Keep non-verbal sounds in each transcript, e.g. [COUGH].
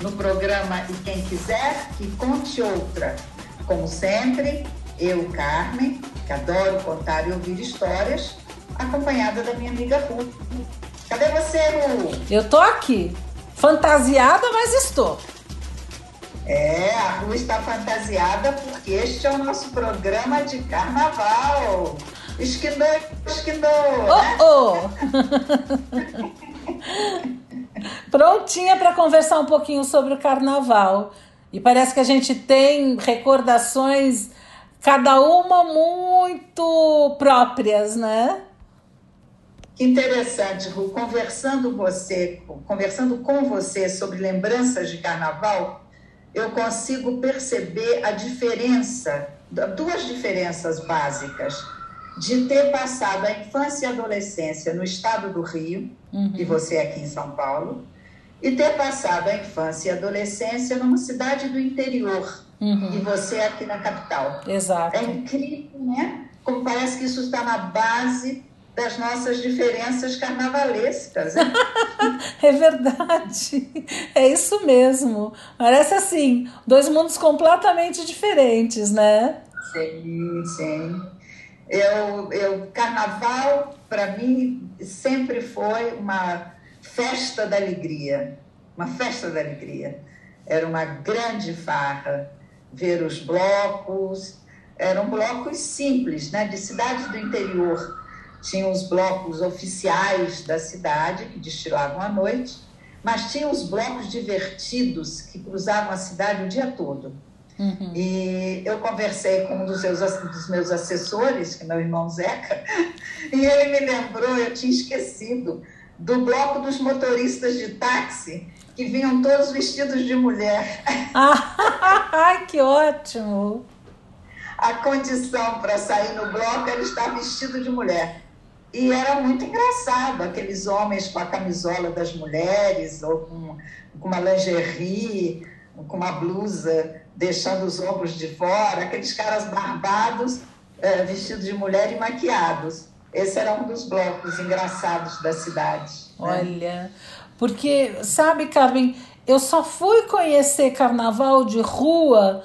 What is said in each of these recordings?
No programa E Quem Quiser, que conte outra. Como sempre, eu, Carmen, que adoro contar e ouvir histórias, acompanhada da minha amiga Ru. Cadê você, Ru? Eu tô aqui, fantasiada, mas estou. É, a Ru está fantasiada porque este é o nosso programa de carnaval. Esquinou. Oh, né? oh. [LAUGHS] Prontinha para conversar um pouquinho sobre o carnaval. E parece que a gente tem recordações, cada uma muito próprias, né? Que interessante, Ru. Conversando, você, conversando com você sobre lembranças de carnaval, eu consigo perceber a diferença, duas diferenças básicas, de ter passado a infância e adolescência no estado do Rio, uhum. e você aqui em São Paulo, e ter passado a infância e adolescência numa cidade do interior uhum. e você aqui na capital. Exato. É incrível, né? Como parece que isso está na base das nossas diferenças carnavalescas. Né? [LAUGHS] é verdade. É isso mesmo. Parece assim, dois mundos completamente diferentes, né? Sim, sim. Eu, eu carnaval para mim sempre foi uma festa da alegria, uma festa da alegria. Era uma grande farra ver os blocos, eram blocos simples, né, de cidades do interior. Tinham os blocos oficiais da cidade, que destilavam à noite, mas tinha os blocos divertidos que cruzavam a cidade o dia todo. Uhum. E eu conversei com um dos, seus, dos meus assessores, que é meu irmão Zeca, [LAUGHS] e ele me lembrou, eu tinha esquecido, do bloco dos motoristas de táxi, que vinham todos vestidos de mulher. [LAUGHS] Ai, que ótimo! A condição para sair no bloco era estar vestido de mulher. E era muito engraçado, aqueles homens com a camisola das mulheres, ou com, com uma lingerie, com uma blusa deixando os ombros de fora, aqueles caras barbados, é, vestidos de mulher e maquiados. Esse era um dos blocos engraçados da cidade. Né? Olha, porque, sabe, Carmen, eu só fui conhecer carnaval de rua,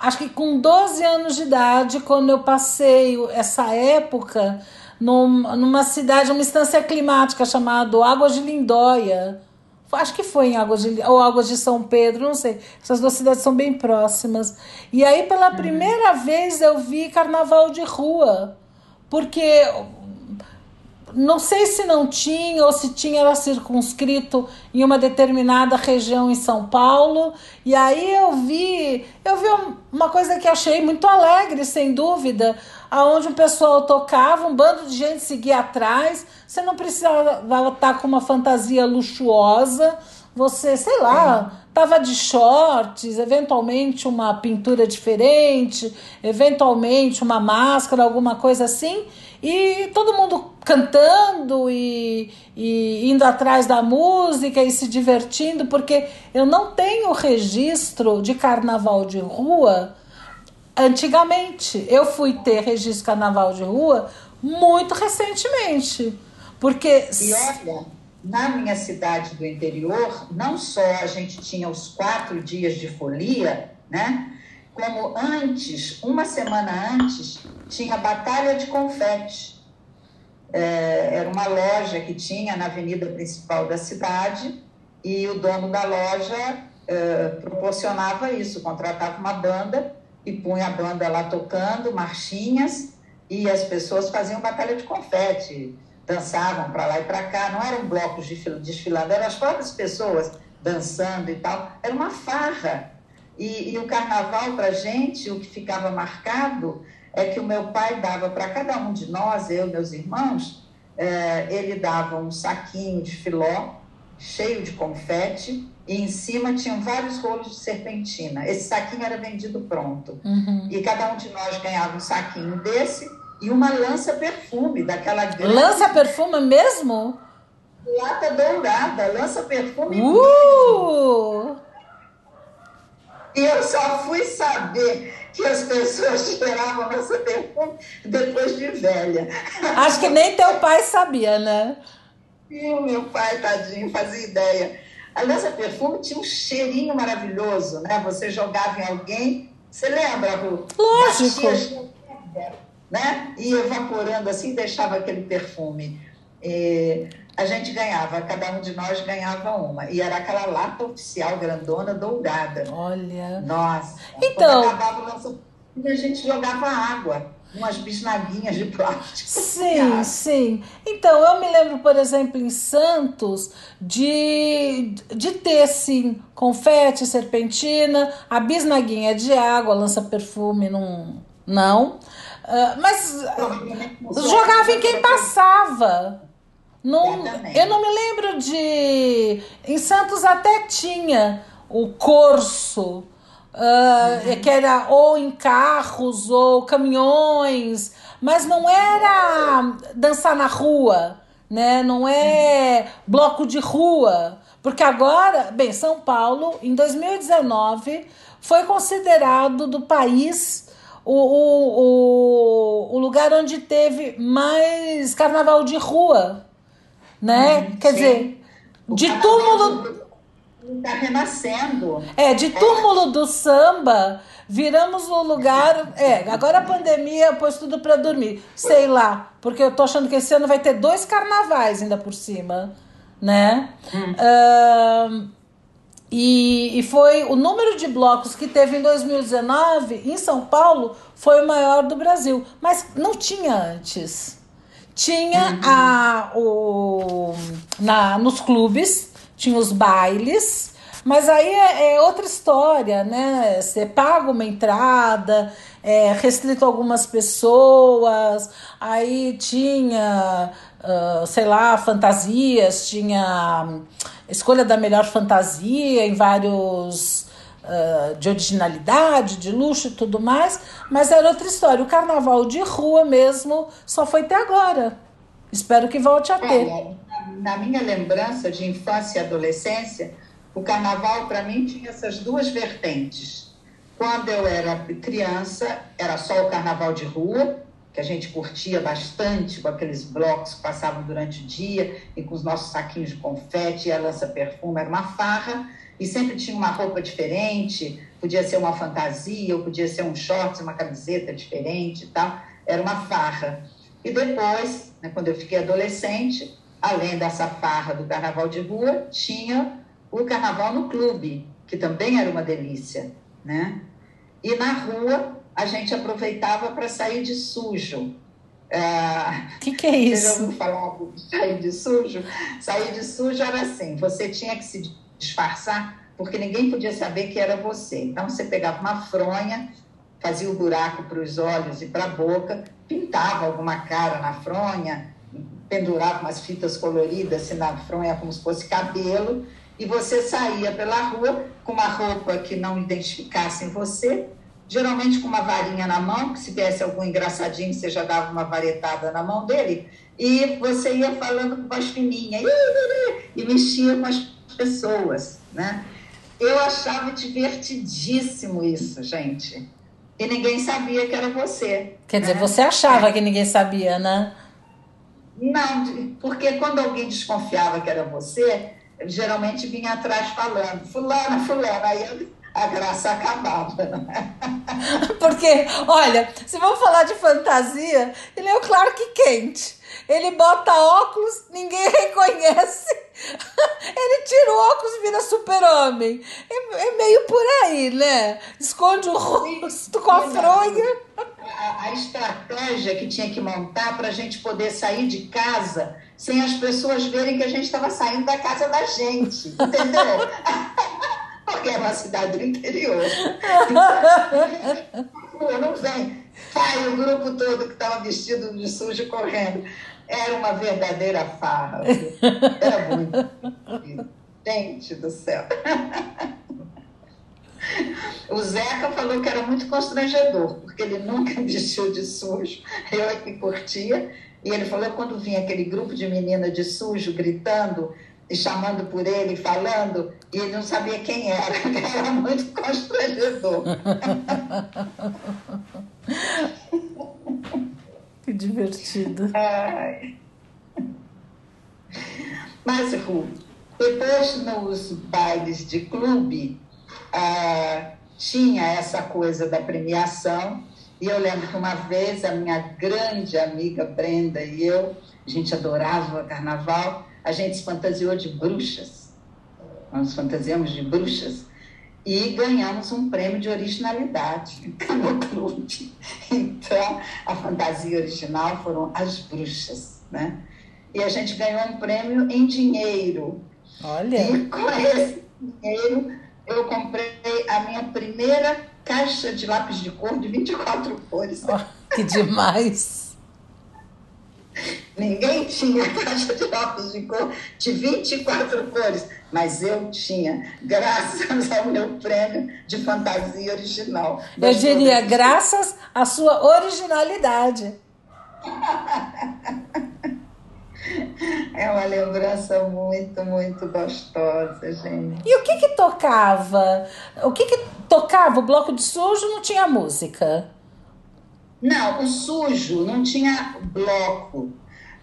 acho que com 12 anos de idade, quando eu passei essa época numa cidade, uma instância climática chamada Águas de Lindóia. Acho que foi em Águas de, ou Águas de São Pedro, não sei. Essas duas cidades são bem próximas. E aí, pela uhum. primeira vez, eu vi carnaval de rua porque não sei se não tinha ou se tinha era circunscrito em uma determinada região em São Paulo. E aí eu vi, eu vi uma coisa que achei muito alegre, sem dúvida, aonde o pessoal tocava, um bando de gente seguia atrás. Você não precisava estar com uma fantasia luxuosa. Você, sei lá, tava de shorts, eventualmente uma pintura diferente, eventualmente uma máscara, alguma coisa assim, e todo mundo cantando e, e indo atrás da música e se divertindo, porque eu não tenho registro de carnaval de rua antigamente. Eu fui ter registro carnaval de rua muito recentemente. Porque. E olha, na minha cidade do interior, não só a gente tinha os quatro dias de folia, né? Como antes, uma semana antes, tinha batalha de confete. É, era uma loja que tinha na avenida principal da cidade e o dono da loja é, proporcionava isso, contratava uma banda e punha a banda lá tocando marchinhas e as pessoas faziam batalha de confete dançavam para lá e para cá, não eram blocos desfilando, eram as próprias pessoas dançando e tal, era uma farra. E, e o carnaval, para gente, o que ficava marcado é que o meu pai dava para cada um de nós, eu e meus irmãos, é, ele dava um saquinho de filó cheio de confete e em cima tinham vários rolos de serpentina. Esse saquinho era vendido pronto. Uhum. E cada um de nós ganhava um saquinho desse e uma lança-perfume daquela grande... Lança-perfume mesmo? Lata dourada, lança-perfume. Uh! E eu só fui saber que as pessoas [LAUGHS] cheiravam lança-perfume depois de velha. Acho que nem teu pai sabia, né? E o meu pai, tadinho, fazia ideia. A lança-perfume tinha um cheirinho maravilhoso, né? Você jogava em alguém, você lembra, Ru? Lógico. né? E evaporando assim, deixava aquele perfume. E a gente ganhava, cada um de nós ganhava uma. E era aquela lata oficial grandona, dourada. Olha. Nossa. Então. Quando acabava o a gente jogava água umas bisnaguinhas de plástico. Sim, sim. Então, eu me lembro, por exemplo, em Santos, de, de ter, sim, confete, serpentina, a bisnaguinha de água, lança-perfume, não. não. Uh, mas jogava em quem passava. Não, eu não me lembro de. Em Santos até tinha o corso Uh, uhum. que era ou em carros ou caminhões, mas não era dançar na rua, né? Não é bloco de rua, porque agora, bem, São Paulo em 2019 foi considerado do país o, o, o, o lugar onde teve mais carnaval de rua, né? Uhum, Quer sim. dizer, de túmulo Está renascendo. É, de túmulo do samba, viramos o lugar. É, agora a pandemia pôs tudo para dormir. Sei lá, porque eu tô achando que esse ano vai ter dois carnavais ainda por cima, né? Hum. Uh, e, e foi o número de blocos que teve em 2019 em São Paulo foi o maior do Brasil, mas não tinha antes. Tinha uhum. a, o, na, nos clubes tinha os bailes, mas aí é, é outra história, né? Você paga uma entrada, é restrito a algumas pessoas, aí tinha, uh, sei lá, fantasias, tinha escolha da melhor fantasia em vários. Uh, de originalidade, de luxo e tudo mais, mas era outra história. O carnaval de rua mesmo só foi até agora. Espero que volte a ter. É, na minha lembrança de infância e adolescência, o carnaval para mim tinha essas duas vertentes. Quando eu era criança, era só o carnaval de rua, que a gente curtia bastante com aqueles blocos que passavam durante o dia e com os nossos saquinhos de confete e a lança-perfume, era uma farra e sempre tinha uma roupa diferente, podia ser uma fantasia, ou podia ser um shorts, uma camiseta diferente e tal, era uma farra. E depois, né, quando eu fiquei adolescente, além dessa farra do carnaval de rua, tinha o carnaval no clube, que também era uma delícia, né? E na rua a gente aproveitava para sair de sujo. O é... que, que é isso? Você já ouviu falar de sair de sujo? Sair de sujo era assim, você tinha que se disfarçar porque ninguém podia saber que era você. Então você pegava uma fronha, fazia o um buraco para os olhos e para a boca, pintava alguma cara na fronha, pendurava umas fitas coloridas assim na fronha como se fosse cabelo, e você saía pela rua com uma roupa que não identificasse em você, geralmente com uma varinha na mão, que se viesse algum engraçadinho, você já dava uma varetada na mão dele, e você ia falando com voz fininha, e mexia com as pessoas, né? Eu achava divertidíssimo isso, gente. E ninguém sabia que era você. Quer né? dizer, você achava é. que ninguém sabia, né? Não, porque quando alguém desconfiava que era você, geralmente vinha atrás falando, fulana, fulana, aí a graça acabava. Né? [LAUGHS] Porque, olha, se vamos falar de fantasia, ele é o Clark Kent. Ele bota óculos, ninguém [LAUGHS] reconhece. Ele tira o óculos e vira super-homem. É, é, meio por aí, né? Esconde o rosto com a fronha. A, a estratégia que tinha que montar para a gente poder sair de casa sem as pessoas verem que a gente estava saindo da casa da gente, entendeu? [LAUGHS] Porque é uma cidade do interior. [LAUGHS] Então, não vem. Sai o grupo todo que estava vestido de sujo correndo. Era uma verdadeira farra. Era muito. Gente do céu. O Zeca falou que era muito constrangedor, porque ele nunca [LAUGHS] vestiu de sujo. Eu é que curtia. E ele falou que quando vinha aquele grupo de meninas de sujo gritando e chamando por ele, falando, e ele não sabia quem era. [LAUGHS] Era muito constrangedor. que divertido. Ai. Mas, Ru, depois nos bailes de clube, ah, tinha essa coisa da premiação. E eu lembro que uma vez a minha grande amiga Brenda e eu, a gente adorava carnaval, a gente se fantasiou de bruxas. Nós fantasiamos de bruxas e ganhamos um prêmio de originalidade [LAUGHS] no clube. Então, a fantasia original foram as bruxas, né? E a gente ganhou um prêmio em dinheiro. Olha! E com esse dinheiro, eu comprei a minha primeira caixa de lápis de cor de 24 cores. Oh, que demais! [LAUGHS] Ninguém tinha caixa de lápis de cor de 24 cores, mas eu tinha, graças ao meu prêmio de fantasia original. Eu diria, graças à sua originalidade. É uma lembrança muito, muito gostosa, gente. E o que que tocava? O que que tocava? O bloco de sujo não tinha música? Não, o sujo não tinha bloco.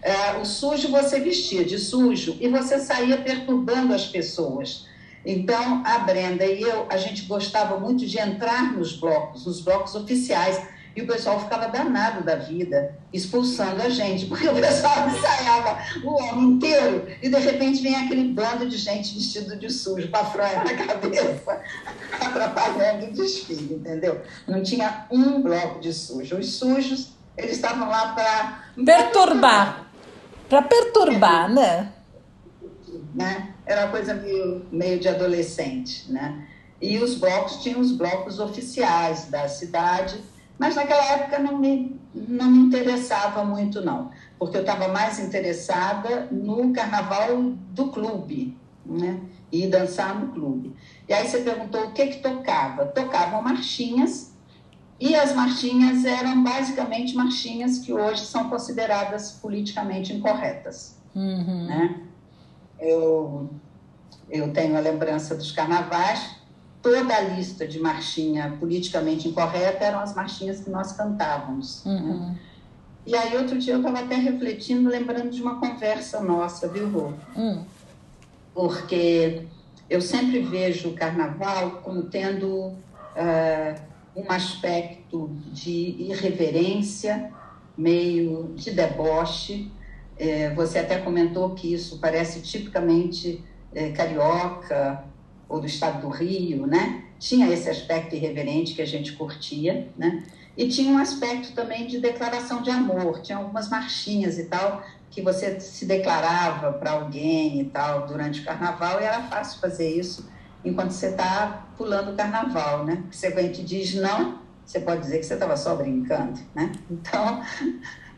É, o sujo você vestia de sujo e você saía perturbando as pessoas. Então, a Brenda e eu, a gente gostava muito de entrar nos blocos, nos blocos oficiais e o pessoal ficava danado da vida, expulsando a gente, porque o pessoal [LAUGHS] ensaiava o ano inteiro e de repente vem aquele bando de gente vestido de sujo, com a fronha na cabeça, [LAUGHS] atrapalhando o desfile, entendeu? Não tinha um bloco de sujo. Os sujos, eles estavam lá para. Perturbar. Para perturbar, né? né? Era uma coisa meio, meio de adolescente, né? E os blocos tinham os blocos oficiais da cidade mas naquela época não me, não me interessava muito, não, porque eu estava mais interessada no carnaval do clube, né? E dançar no clube. E aí você perguntou o que que tocava? Tocavam marchinhas, e as marchinhas eram basicamente marchinhas que hoje são consideradas politicamente incorretas. Uhum. Né? Eu, eu tenho a lembrança dos carnavais toda a lista de marchinha politicamente incorreta eram as marchinhas que nós cantávamos. Né? Uhum. Né? E aí, outro dia, eu estava até refletindo, lembrando de uma conversa nossa, viu, Rô? Uhum. Porque eu sempre vejo o carnaval como tendo uh, um aspecto de irreverência, meio de deboche. É, você até comentou que isso parece tipicamente é, carioca, ou do estado do Rio, né? Tinha esse aspecto irreverente que a gente curtia, né? E tinha um aspecto também de declaração de amor, tinha algumas marchinhas e tal, que você se declarava para alguém e tal durante o carnaval, e era fácil fazer isso enquanto você está pulando o carnaval, né? Você vem te diz não, você pode dizer que você estava só brincando, né? Então,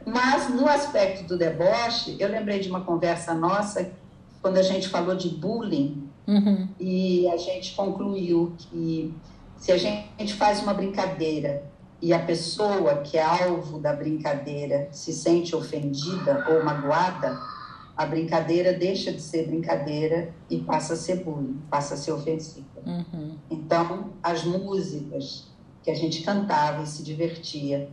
mas no aspecto do deboche, eu lembrei de uma conversa nossa quando a gente falou de bullying Uhum. E a gente concluiu que se a gente faz uma brincadeira e a pessoa que é alvo da brincadeira se sente ofendida ou magoada, a brincadeira deixa de ser brincadeira e passa a ser bullying, passa a ser ofensiva. Uhum. Então, as músicas que a gente cantava e se divertia,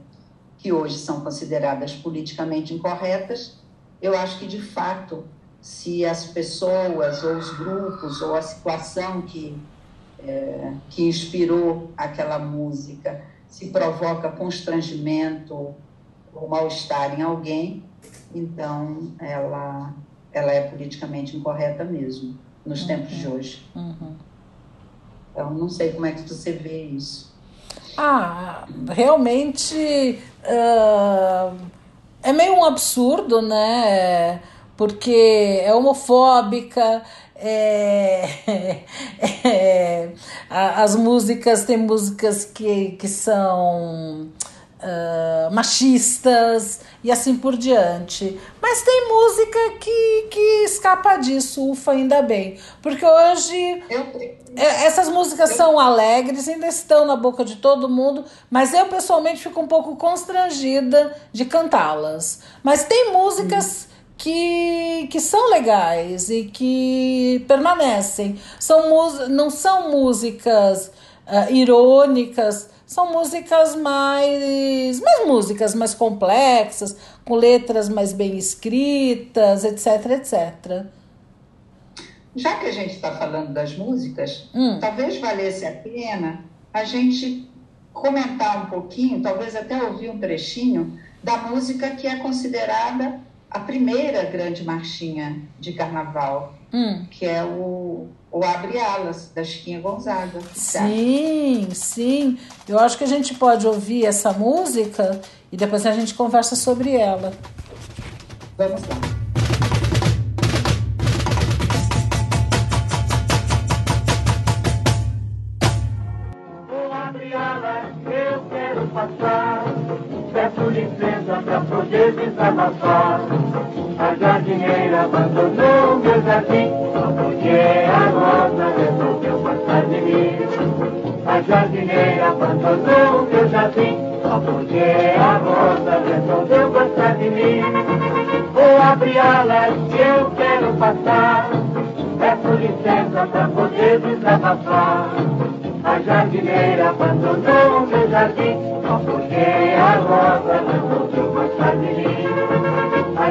que hoje são consideradas politicamente incorretas, eu acho que de fato se as pessoas ou os grupos ou a situação que, é, que inspirou aquela música se provoca constrangimento ou mal-estar em alguém, então ela, ela é politicamente incorreta mesmo, nos uhum. tempos de hoje. Uhum. Então, não sei como é que você vê isso. Ah, realmente uh, é meio um absurdo, né? Porque é homofóbica, é, [LAUGHS] é, as músicas, tem músicas que, que são uh, machistas e assim por diante. Mas tem música que, que escapa disso, ufa, ainda bem. Porque hoje eu, é, essas músicas são alegres, ainda estão na boca de todo mundo, mas eu pessoalmente fico um pouco constrangida de cantá-las. Mas tem músicas. Que, que são legais e que permanecem. São, não são músicas uh, irônicas, são músicas mais, mais músicas mais complexas, com letras mais bem escritas, etc, etc. Já que a gente está falando das músicas, hum. talvez valesse a pena a gente comentar um pouquinho, talvez até ouvir um trechinho da música que é considerada a primeira grande marchinha de carnaval, hum. que é o, o Abre Alas, da Chiquinha Gonzaga. Sim, tá? sim. Eu acho que a gente pode ouvir essa música e depois a gente conversa sobre ela. Vamos lá. Peço licença para poder desabafar. A jardineira abandonou meu jardim, porque a rosa resolveu passar de mim. A jardineira abandonou meu jardim, porque a rosa resolveu passar de mim. Vou abrir alas que eu quero passar. Peço licença para poder desabafar. A jardineira abandonou meu jardim, porque a rosa de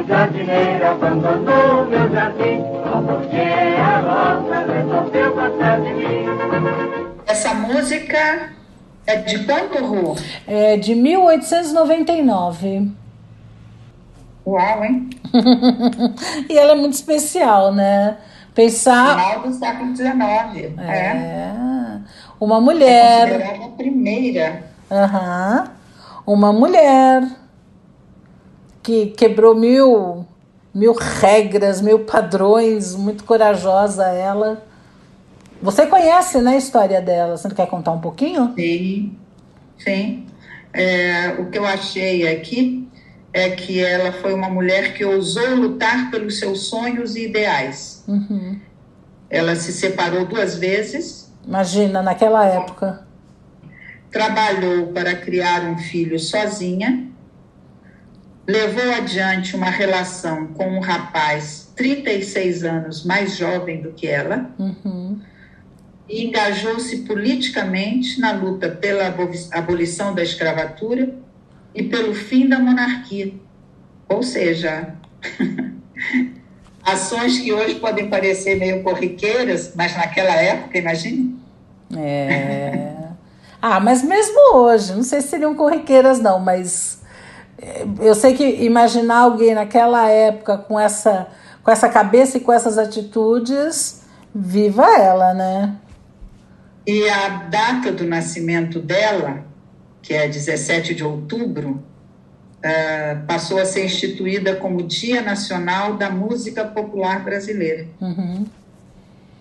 jardineira abandonou meu jardim, porque a rosa resolveu passar de mim. Essa música é de quanto, Ru? É de 1899. Uau, hein? [LAUGHS] e ela é muito especial, né? Pensar. Final do século XIX. É. é. Uma mulher. É a primeira. Uhum. Uma mulher que quebrou mil, mil regras, mil padrões, muito corajosa ela. Você conhece né, a história dela? Você não quer contar um pouquinho? Sim, sim. É, o que eu achei aqui é que ela foi uma mulher que ousou lutar pelos seus sonhos e ideais. Uhum. Ela se separou duas vezes. Imagina, naquela época. Trabalhou para criar um filho sozinha levou adiante uma relação com um rapaz 36 anos mais jovem do que ela uhum. e engajou-se politicamente na luta pela abolição da escravatura e pelo fim da monarquia. Ou seja, [LAUGHS] ações que hoje podem parecer meio corriqueiras, mas naquela época, imagine. É. Ah, mas mesmo hoje, não sei se seriam corriqueiras, não, mas eu sei que imaginar alguém naquela época com essa, com essa cabeça e com essas atitudes, viva ela, né? E a data do nascimento dela, que é 17 de outubro, uh, passou a ser instituída como Dia Nacional da Música Popular Brasileira. Uhum.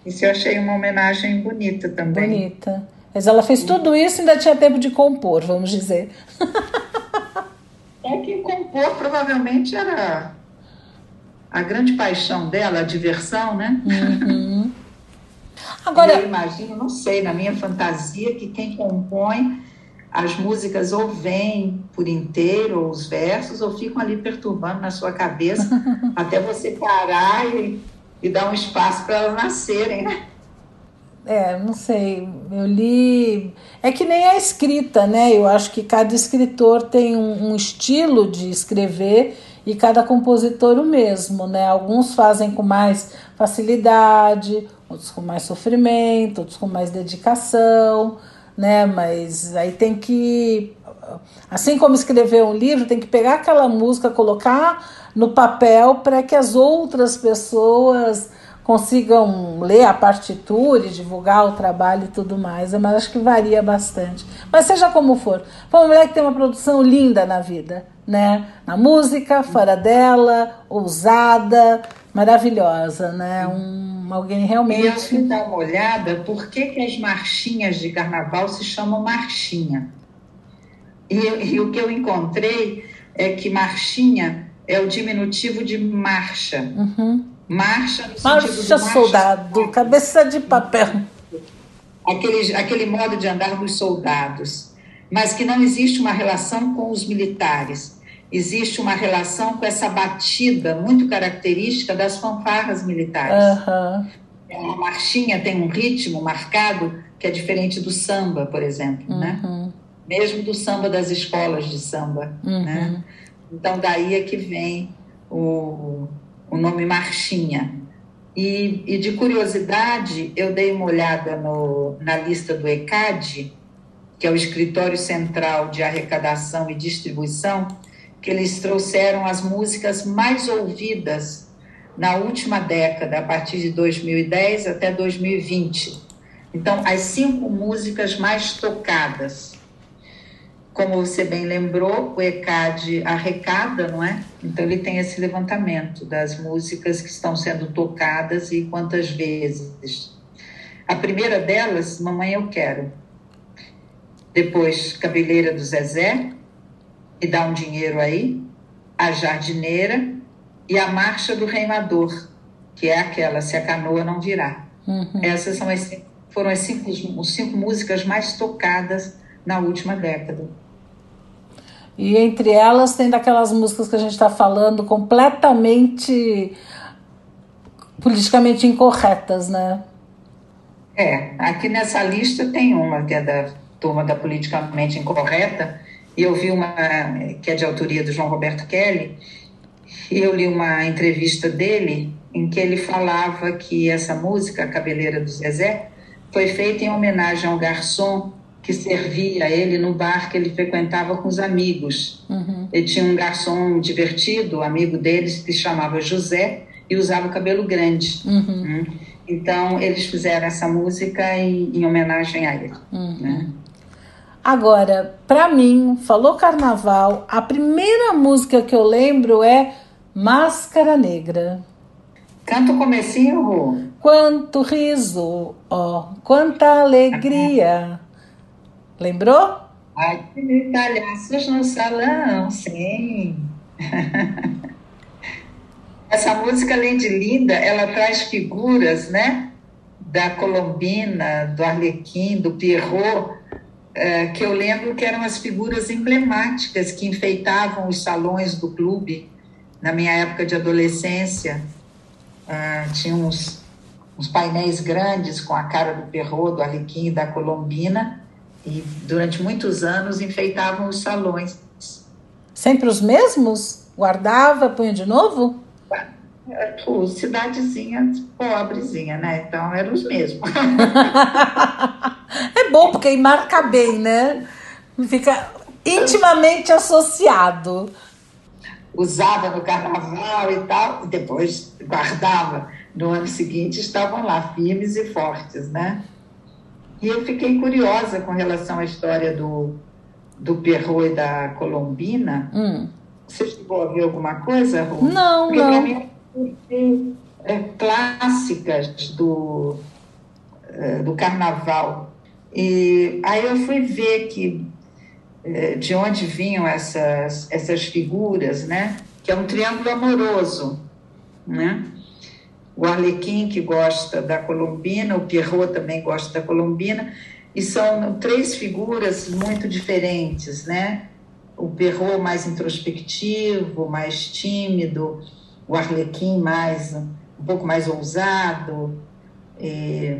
Isso eu achei uma homenagem bonita também. Bonita. Mas ela fez tudo isso e ainda tinha tempo de compor, vamos dizer. [LAUGHS] É que compor provavelmente era a grande paixão dela, a diversão, né? Uhum. [LAUGHS] Agora, eu imagino, não sei, na minha fantasia, que quem compõe as músicas ou vêm por inteiro, ou os versos, ou ficam ali perturbando na sua cabeça [LAUGHS] até você parar e, e dar um espaço para elas nascerem, né? É, não sei. Eu li. É que nem a escrita, né? Eu acho que cada escritor tem um, um, estilo de escrever e cada compositor o mesmo, né? Alguns fazem com mais facilidade, outros com mais sofrimento, outros com mais dedicação, né? Mas aí tem que. Assim como escrever um livro, tem que pegar aquela música, colocar no papel para que as outras pessoas consigam ler a partitura e divulgar o trabalho e tudo mais. Mas acho que varia bastante. Mas seja como for, foi uma mulher que tem uma produção linda na vida, né? Na música, fora dela, ousada, maravilhosa, né? Um, alguém realmente. E dar uma olhada por que, que as marchinhas de carnaval se chamam marchinha. E, e o que eu encontrei é que marchinha é o diminutivo de marcha. Uhum. Marcha no marcha, sentido de marcha soldado, cabeça de papel. Aquele, aquele modo de andar dos soldados. Mas que não existe uma relação com os militares. Existe uma relação com essa batida muito característica das fanfarras militares. Uhum. A marchinha tem um ritmo marcado que é diferente do samba, por exemplo, né? uhum. né? Mesmo do samba das escolas de samba, uhum. né? Então daí é que vem o, o nome marchinha. E, e, de curiosidade, eu dei uma olhada no, na lista do ECAD, que é o Escritório Central de Arrecadação e Distribuição, que eles trouxeram as músicas mais ouvidas na última década, a partir de 2010 até 2020. Então, as cinco músicas mais tocadas. Como você bem lembrou, o ECAD arrecada, não é? Então, ele tem esse levantamento das músicas que estão sendo tocadas e quantas vezes. A primeira delas, Mamãe Eu Quero. Depois, Cabeleira do Zezé, e dá um dinheiro aí, a jardineira e a marcha do reimador, que é aquela, se a canoa não virar. Uhum. Essas são as, foram as cinco, as cinco músicas mais tocadas na última década. E entre elas tem daquelas músicas que a gente está falando completamente politicamente incorretas, né? É, aqui nessa lista tem uma que é da turma da politicamente incorreta, e eu vi uma que é de autoria do João Roberto Kelly, e eu li uma entrevista dele em que ele falava que essa música, a Cabeleira do Zezé, foi feita em homenagem ao garçom que servia ele no bar que ele frequentava com os amigos. Uhum. Ele tinha um garçom divertido, amigo deles, que se chamava José, e usava cabelo grande. Uhum. Então, eles fizeram essa música em, em homenagem a ele. Uhum. Né? Agora, para mim, falou carnaval, a primeira música que eu lembro é Máscara Negra. Canta o comecinho. Quanto riso, ó, quanta alegria. Lembrou? Ai, que palhaços no salão, sim. [LAUGHS] Essa música, além de linda, ela traz figuras, né? Da Colombina, do Arlequim, do Pierrot, é, que eu lembro que eram as figuras emblemáticas que enfeitavam os salões do clube na minha época de adolescência. Uh, tinha uns, uns, painéis grandes com a cara do Perrot, do Arlequim e da Colombina, e durante muitos anos enfeitavam os salões. Sempre os mesmos? Guardava, punha de novo? Cidadezinha pobrezinha, né? Então eram os mesmos. [LAUGHS] é bom, porque marca bem, né? Fica intimamente associado. Usava no carnaval e tal, e depois guardava. No ano seguinte estavam lá, firmes e fortes, né? E eu fiquei curiosa com relação à história do, do Perrot e da Colombina. Hum. Você chegou a ver alguma coisa, Ru? Não, Porque não. Mim, é, clássicas do, é, do carnaval. E aí eu fui ver que é, de onde vinham essas, essas figuras, né? Que é um triângulo amoroso, né? O Arlequim que gosta da Colombina, o Pierrot também gosta da Colombina, e são três figuras muito diferentes, né? O Pierrot mais introspectivo, mais tímido, o Arlequim mais um pouco mais ousado. E...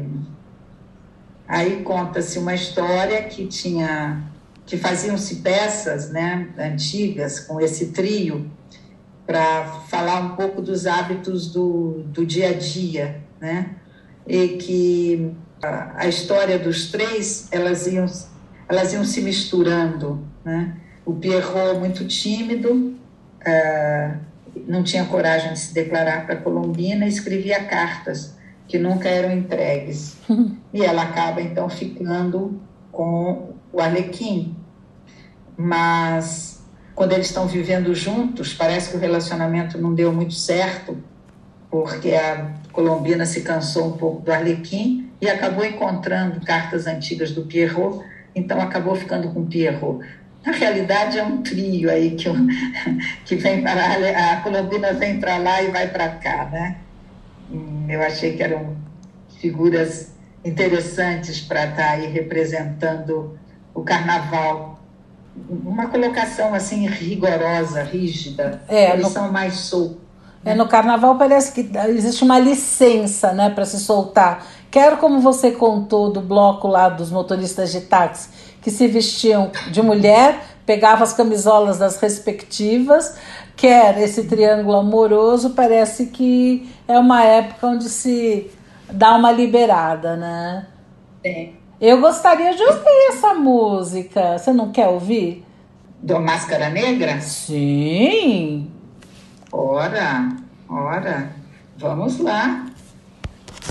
Aí conta-se uma história que tinha que faziam-se peças, né, antigas com esse trio para falar um pouco dos hábitos do, do dia a dia, né? E que a, a história dos três elas iam elas iam se misturando, né? O Pierrot, muito tímido, uh, não tinha coragem de se declarar para Colombina, escrevia cartas que nunca eram entregues. [LAUGHS] e ela acaba então ficando com o Arlequim. Mas quando eles estão vivendo juntos, parece que o relacionamento não deu muito certo, porque a Colombina se cansou um pouco do Arlequim e acabou encontrando cartas antigas do Pierrot, então acabou ficando com o Pierrot. Na realidade, é um trio aí que, [LAUGHS] que vem para a Colombina vem para lá e vai para cá, né? Hum, eu achei que eram figuras interessantes para estar aí representando o carnaval. Uma colocação assim rigorosa, rígida. É, Eles no... são mais soltos. É, no carnaval parece que existe uma licença né, para se soltar. Quero, como você contou do bloco lá dos motoristas de táxi, que se vestiam de mulher, pegavam as camisolas das respectivas, quer esse triângulo amoroso, parece que é uma época onde se dá uma liberada, né? É. Eu gostaria de ouvir essa música. Você não quer ouvir? Do Máscara Negra? Sim. Ora, ora, vamos lá.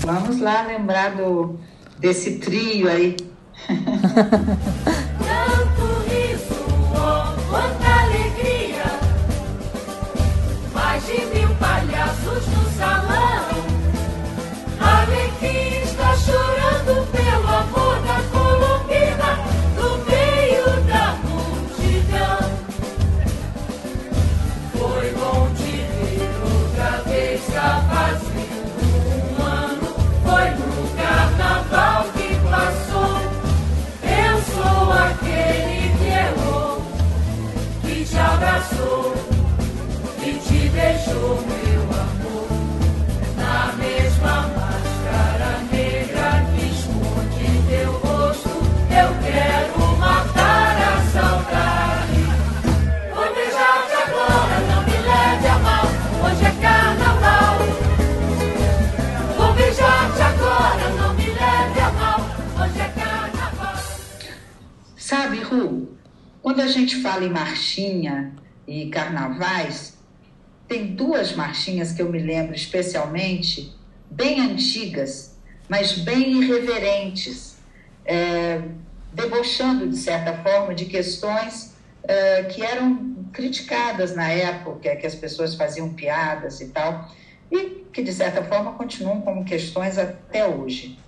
Vamos lá lembrar do, desse trio aí. [LAUGHS] Sabe, Ru? Quando a gente fala em marchinha e carnavais, tem duas marchinhas que eu me lembro especialmente, bem antigas, mas bem irreverentes, é, debochando, de certa forma, de questões é, que eram criticadas na época, que as pessoas faziam piadas e tal, e que, de certa forma, continuam como questões até hoje.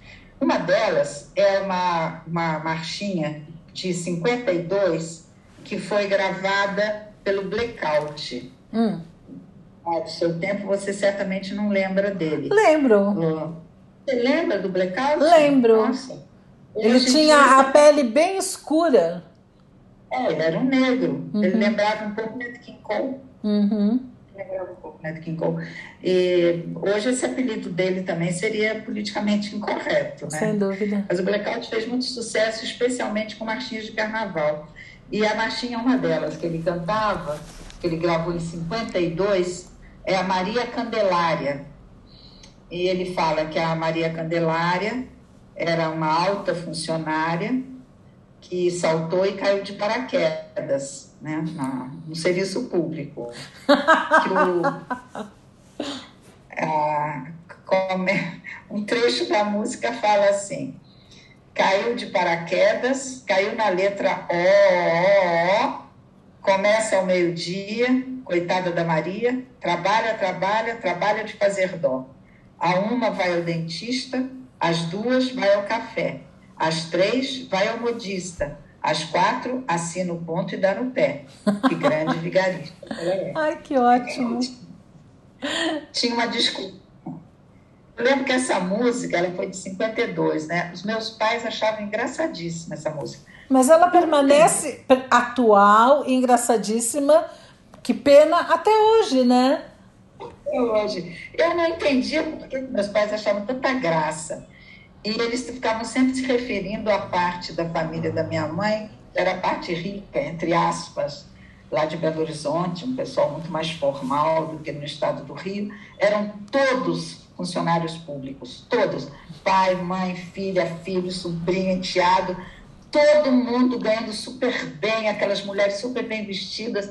Uma delas é uma, uma marchinha de 52, que foi gravada pelo Blackout. Hum. Do seu tempo, você certamente não lembra dele. Lembro. Você lembra do Blackout? Lembro. Nossa. Ele tinha a pele bem escura. É, ele era um negro. Uhum. Ele lembrava um pouco Nat King Cole. Uhum. Lembrava um pouco Nat King Cole. E hoje esse apelido dele também seria politicamente incorreto, né? Sem dúvida. Mas o Blackout fez muito sucesso, especialmente com marchinhas de carnaval. E a marchinha, uma delas que ele cantava, que ele gravou em 52, é a Maria Candelária. E ele fala que a Maria Candelária era uma alta funcionária que saltou e caiu de paraquedas né, na, no serviço público. [LAUGHS] O, a, come, um trecho da música fala assim: caiu de paraquedas, caiu na letra O, O, O, começa ao meio-dia, coitada da Maria, trabalha, trabalha, trabalha de fazer dó. A uma vai ao dentista, às duas vai ao café, às três vai ao modista, às quatro assina o ponto e dá no pé. Que grande [LAUGHS] vigarista. Ai, que ótimo. Tinha uma discussão eu lembro que essa música, ela foi de 52, né? Os meus pais achavam engraçadíssima essa música. Mas ela permanece atual, engraçadíssima, que pena até hoje, né? Até hoje. Eu não entendia porque meus pais achavam tanta graça. E eles ficavam sempre se referindo à parte da família da minha mãe, que era a parte rica, entre aspas, lá de Belo Horizonte, um pessoal muito mais formal do que no estado do Rio. Eram todos funcionários públicos, todos, pai, mãe, filha, filho, sobrinho, enteado, todo mundo ganhando super bem, aquelas mulheres super bem vestidas,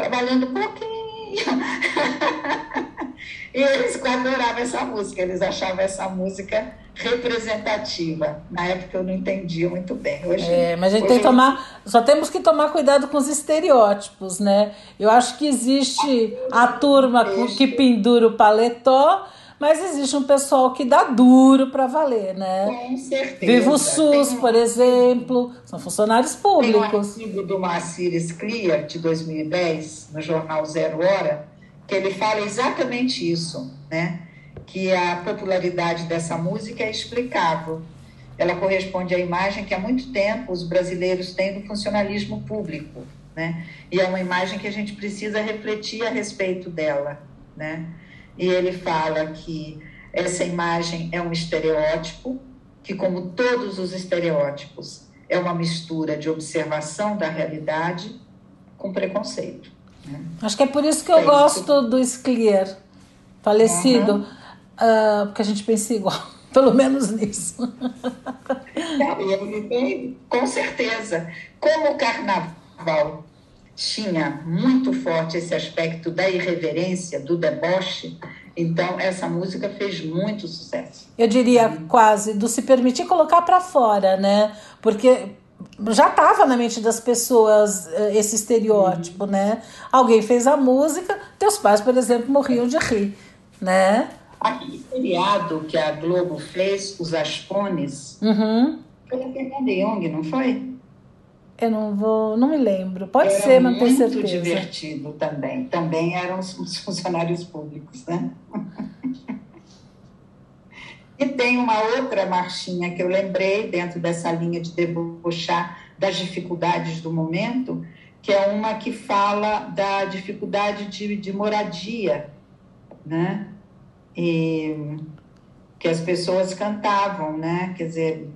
trabalhando pouquinho. [LAUGHS] e eles adoravam essa música, eles achavam essa música representativa. Na época eu não entendia muito bem. Hoje, É, mas a gente tem que tomar. Só temos que tomar cuidado com os estereótipos, né? Eu acho que existe a turma que pendura o paletó, mas existe um pessoal que dá duro para valer, né? Com certeza. Viva o SUS, um- por exemplo, são funcionários Tem um públicos. artigo do Moacir Sclia, de 2010, no jornal Zero Hora, que ele fala exatamente isso, né? Que a popularidade dessa música é explicável. Ela corresponde à imagem que há muito tempo os brasileiros têm do funcionalismo público, né? E é uma imagem que a gente precisa refletir a respeito dela, né? E ele fala que essa imagem é um estereótipo, que como todos os estereótipos, é uma mistura de observação da realidade com preconceito. né? Acho que é por isso que eu É isso. gosto do Sclier, falecido, ah, porque a gente pensa igual, [LAUGHS] pelo menos nisso. E ele tem, com certeza, como o carnaval tinha muito forte esse aspecto da irreverência, do deboche, então essa música fez muito sucesso. Eu diria quase do se permitir colocar para fora, né? Porque já estava na mente das pessoas eh, esse estereótipo, né? Alguém fez a música, teus pais, por exemplo, morriam de rir, né? Aquele seriado que a Globo fez, Os Aspones, Uhum. foi a Fernanda Young, não foi? Eu não vou, não me lembro. Pode Era ser, mas não tenho muito certeza. divertido também. Também eram os os funcionários públicos, né? [LAUGHS] e tem uma outra marchinha que eu lembrei dentro dessa linha de debochar das dificuldades do momento, que é uma que fala da dificuldade de, de moradia, né? E que as pessoas cantavam, né? Quer dizer,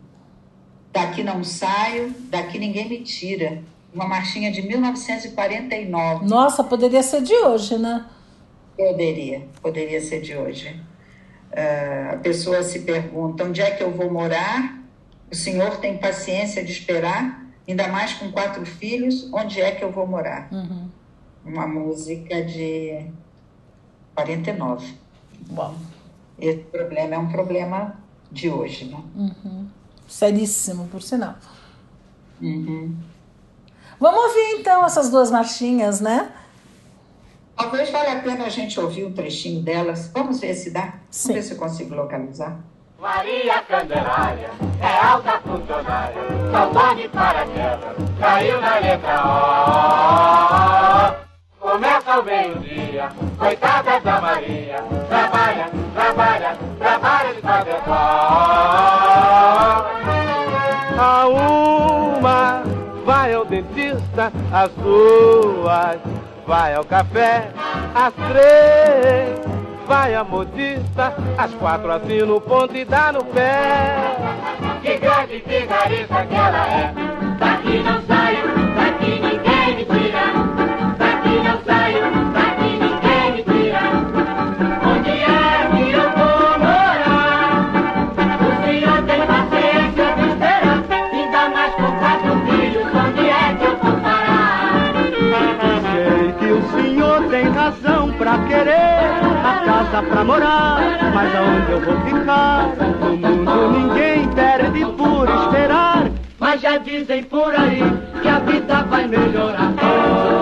daqui não saio, daqui ninguém me tira. Uma marchinha de 1949. Nossa, poderia ser de hoje, né? Poderia, poderia ser de hoje. Ah, a pessoa se pergunta: onde é que eu vou morar? O senhor tem paciência de esperar? Ainda mais com quatro filhos, onde é que eu vou morar? Uhum. Uma música de 49. Bom, Esse problema é um problema de hoje, né? Seríssimo, por sinal. Uhum. Vamos ouvir então essas duas marchinhas, né? Talvez valha a pena a gente ouvir um trechinho delas. Vamos ver se dá? Sim. Vamos ver se eu consigo localizar. Maria Candelária é alta funcionária, saudade para quebra, caiu na letra O. Começa o meio-dia, coitada da Maria, trabalha, trabalha, trabalha de fazer dó. A uma vai ao dentista, as duas vai ao café, às três vai a modista, às quatro assina o ponto e dá no pé. Que grande vigarista que ela é, daqui não saio, daqui ninguém me tira, daqui não saio, daqui casa pra morar, mas aonde eu vou ficar? No mundo ninguém perde por esperar. Mas já dizem por aí que a vida vai melhorar.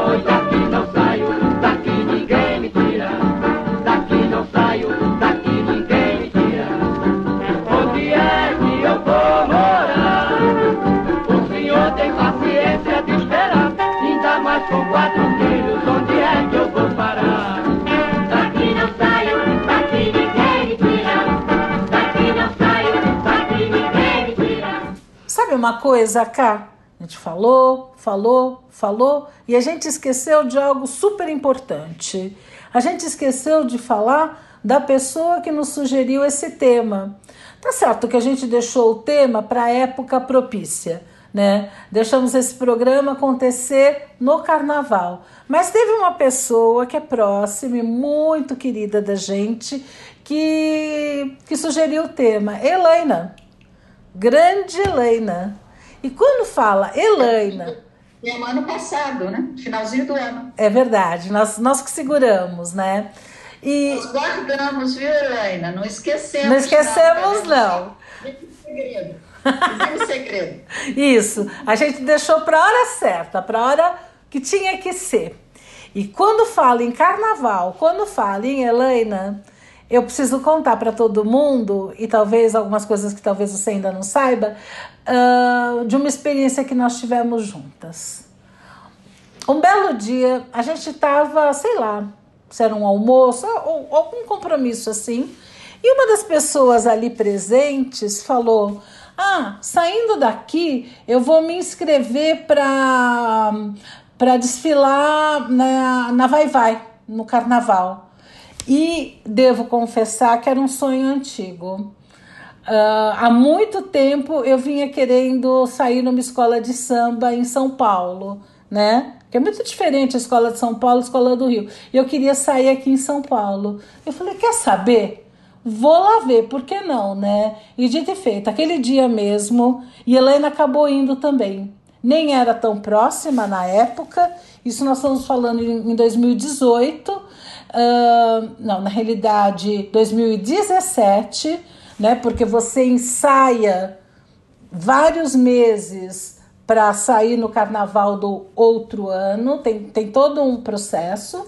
Uma coisa, Cá? A gente falou, falou, falou e a gente esqueceu de algo super importante. A gente esqueceu de falar da pessoa que nos sugeriu esse tema. Tá certo que a gente deixou o tema para a época propícia, né? Deixamos esse programa acontecer no carnaval. Mas teve uma pessoa que é próxima e muito querida da gente que, que sugeriu o tema, Helena. Grande Helena. E quando fala Elaina. É o ano passado, né? Finalzinho do ano. É verdade, nós, nós que seguramos, né? E Nós guardamos, viu, Elaina? Não esquecemos. não esquecemos, não. não. Segredo. Segredo. [LAUGHS] Isso, a gente deixou para a hora certa, para a hora que tinha que ser. E quando fala em carnaval, quando fala em Helena, eu preciso contar para todo mundo, e talvez algumas coisas que talvez você ainda não saiba, ah, de uma experiência que nós tivemos juntas. Um belo dia, a gente estava, sei lá, se era um almoço ou algum compromisso assim, e uma das pessoas ali presentes falou: Ah, saindo daqui, eu vou me inscrever para para desfilar na, na Vai Vai, no carnaval. E devo confessar que era um sonho antigo. Ah, há muito tempo eu vinha querendo sair numa escola de samba em São Paulo, né? Que é muito diferente a escola de São Paulo e a escola do Rio. E eu queria sair aqui em São Paulo. Eu falei, quer saber? Vou lá ver, por que não, né? E dito e feito, aquele dia mesmo, e Helena acabou indo também. Nem era tão próxima na época, isso nós estamos falando em 2018, não, na realidade 2017, né? Porque você ensaia vários meses para sair no carnaval do outro ano, tem, tem todo um processo,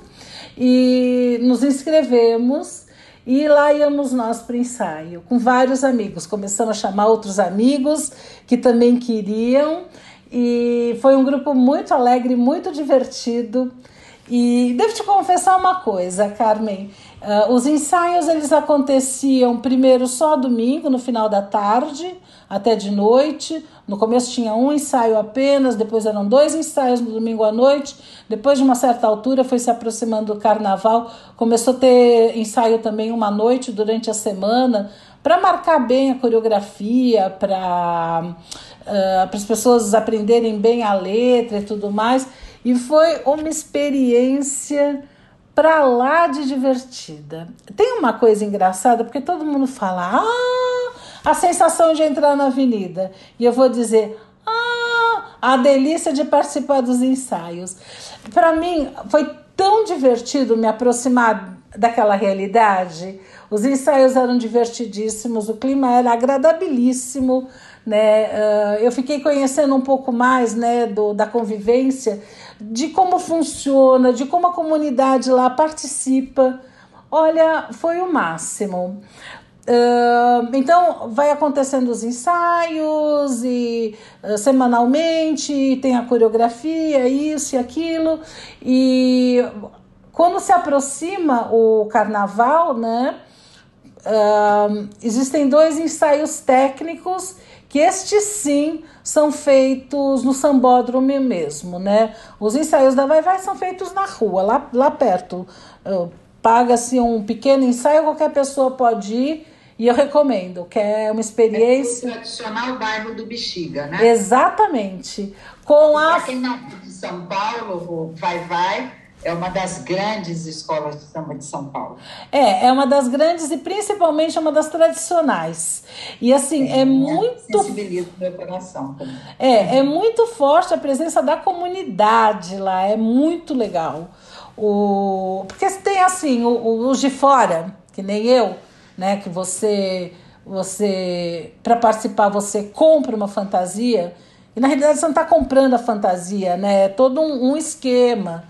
e nos inscrevemos. E lá íamos nós para o ensaio, com vários amigos. Começamos a chamar outros amigos que também queriam. E foi um grupo muito alegre, muito divertido. E devo te confessar uma coisa, Carmen. ah, os ensaios eles aconteciam primeiro só domingo, no final da tarde, até de noite. No começo tinha um ensaio apenas, depois eram dois ensaios no domingo à noite. Depois de uma certa altura foi se aproximando do carnaval, começou a ter ensaio também uma noite durante a semana para marcar bem a coreografia, para para as pessoas aprenderem bem a letra e tudo mais. E foi uma experiência para lá de divertida. Tem uma coisa engraçada, porque todo mundo fala, ah, a sensação de entrar na avenida. E eu vou dizer, ah, a delícia de participar dos ensaios. Para mim, foi tão divertido me aproximar daquela realidade. Os ensaios eram divertidíssimos, o clima era agradabilíssimo, né? Ah, eu fiquei conhecendo um pouco mais, né, do, da convivência, de como funciona, de como a comunidade lá participa. Olha, foi o máximo. Ah, então vai acontecendo os ensaios e ah, semanalmente tem a coreografia, isso e aquilo, e quando se aproxima o carnaval, né? ah, existem dois ensaios técnicos que estes sim são feitos no sambódromo mesmo, né? Os ensaios da Vai Vai são feitos na rua, lá, lá perto. Paga-se um pequeno ensaio, qualquer pessoa pode ir e eu recomendo, que é uma O experiência. tradicional bairro do Bexiga, né? Exatamente. Com a quem não é de São Paulo, o Vai Vai é uma das grandes escolas de samba de São Paulo. É, é uma das grandes e principalmente uma das tradicionais. E assim, é, muito Sensibiliza o meu coração também. é, é muito forte a presença da comunidade lá, é muito legal. O, porque tem assim, os de fora, que nem eu, né, que você você para participar você compra uma fantasia e na realidade você não está comprando a fantasia, né? É todo um, um esquema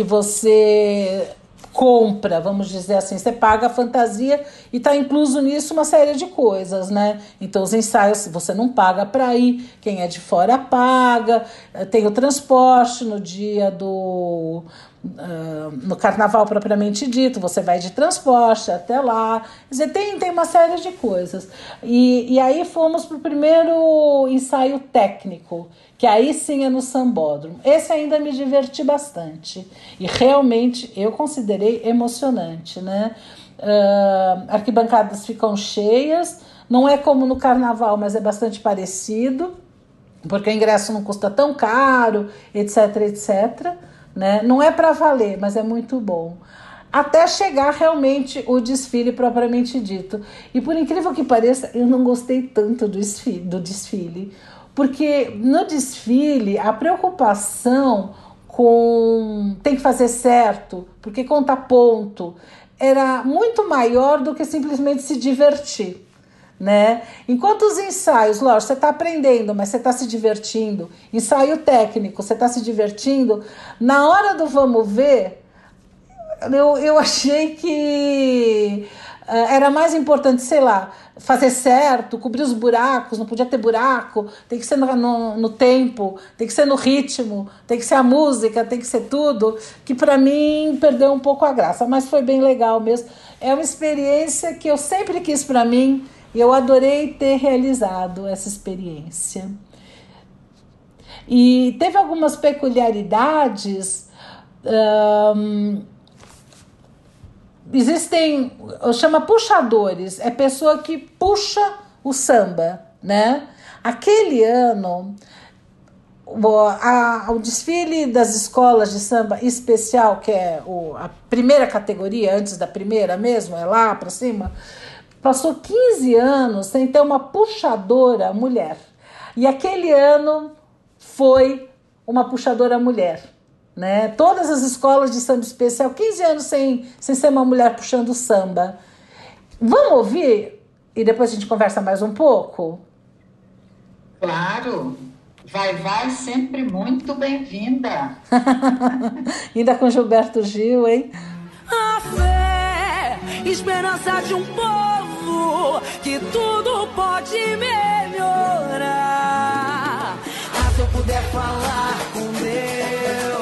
que você compra, vamos dizer assim, você paga a fantasia e está incluso nisso uma série de coisas, né? Então os ensaios você não paga para ir, quem é de fora paga, eh, tem o transporte no dia do ah, no carnaval propriamente dito, você vai de transporte até lá. Dizer, tem, tem uma série de coisas. E, e aí fomos para o primeiro ensaio técnico, que aí sim é no sambódromo. Esse ainda me diverti bastante. E realmente eu considerei emocionante, né? Ah, arquibancadas ficam cheias, não é como no carnaval, mas é bastante parecido, porque o ingresso não custa tão caro, etc, etc. Né? Não é para valer, mas é muito bom. Até chegar realmente o desfile propriamente dito. E por incrível que pareça, eu não gostei tanto do desfile. Do desfile porque no desfile a preocupação com tem que fazer certo, porque conta ponto, era muito maior do que simplesmente se divertir. Né? Enquanto os ensaios, lógico, você está aprendendo, mas você está se divertindo. Ensaio técnico, você está se divertindo. Na hora do vamos ver, eu, eu achei que uh, era mais importante, sei lá, fazer certo, cobrir os buracos, não podia ter buraco, tem que ser no, no, no, tempo, tem que ser no ritmo, tem que ser a música, tem que ser tudo, que para mim perdeu um pouco a graça, mas foi bem legal mesmo. É uma experiência que eu sempre quis para mim eu adorei ter realizado essa experiência. E teve algumas peculiaridades. Um, existem, chama puxadores, é pessoa que puxa o samba, né? Aquele ano, o, a, o desfile das escolas de samba especial, que é o, a primeira categoria, antes da primeira mesmo, é lá para cima, passou 15 anos sem ter uma puxadora mulher. E aquele ano foi uma puxadora mulher né? Todas as escolas de samba especial, 15 anos sem, sem ser uma mulher puxando samba. Vamos ouvir e depois a gente conversa mais um pouco? Claro. Vai, vai, sempre muito bem-vinda. [LAUGHS] Ainda com Gilberto Gil, hein? A fé, esperança de um povo que tudo pode melhorar. Ah, se eu puder falar com Deus.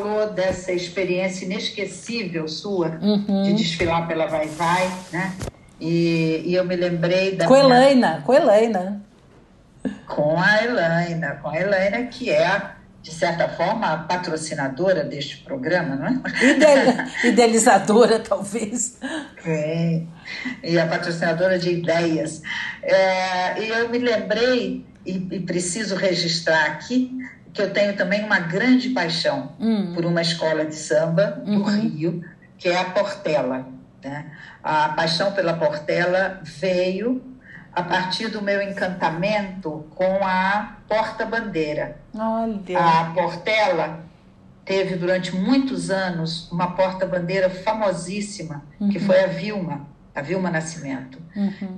Falou dessa experiência inesquecível sua de desfilar pela Vai Vai, né? E, e eu me lembrei da Com minha- Elaina, com Elaina. com a Elaina, com a Elaina que é, de certa forma, a patrocinadora deste programa, não é? Ide- [LAUGHS] Idealizadora, talvez. É, e a patrocinadora de ideias. É, e eu me lembrei, e, e preciso registrar aqui, que eu tenho também uma grande paixão por uma escola de samba do Rio, que é a Portela. né? A paixão pela Portela veio a partir do meu encantamento com a porta-bandeira. Olha. A Portela teve durante muitos anos uma porta-bandeira famosíssima, que foi a Vilma, a Vilma Nascimento.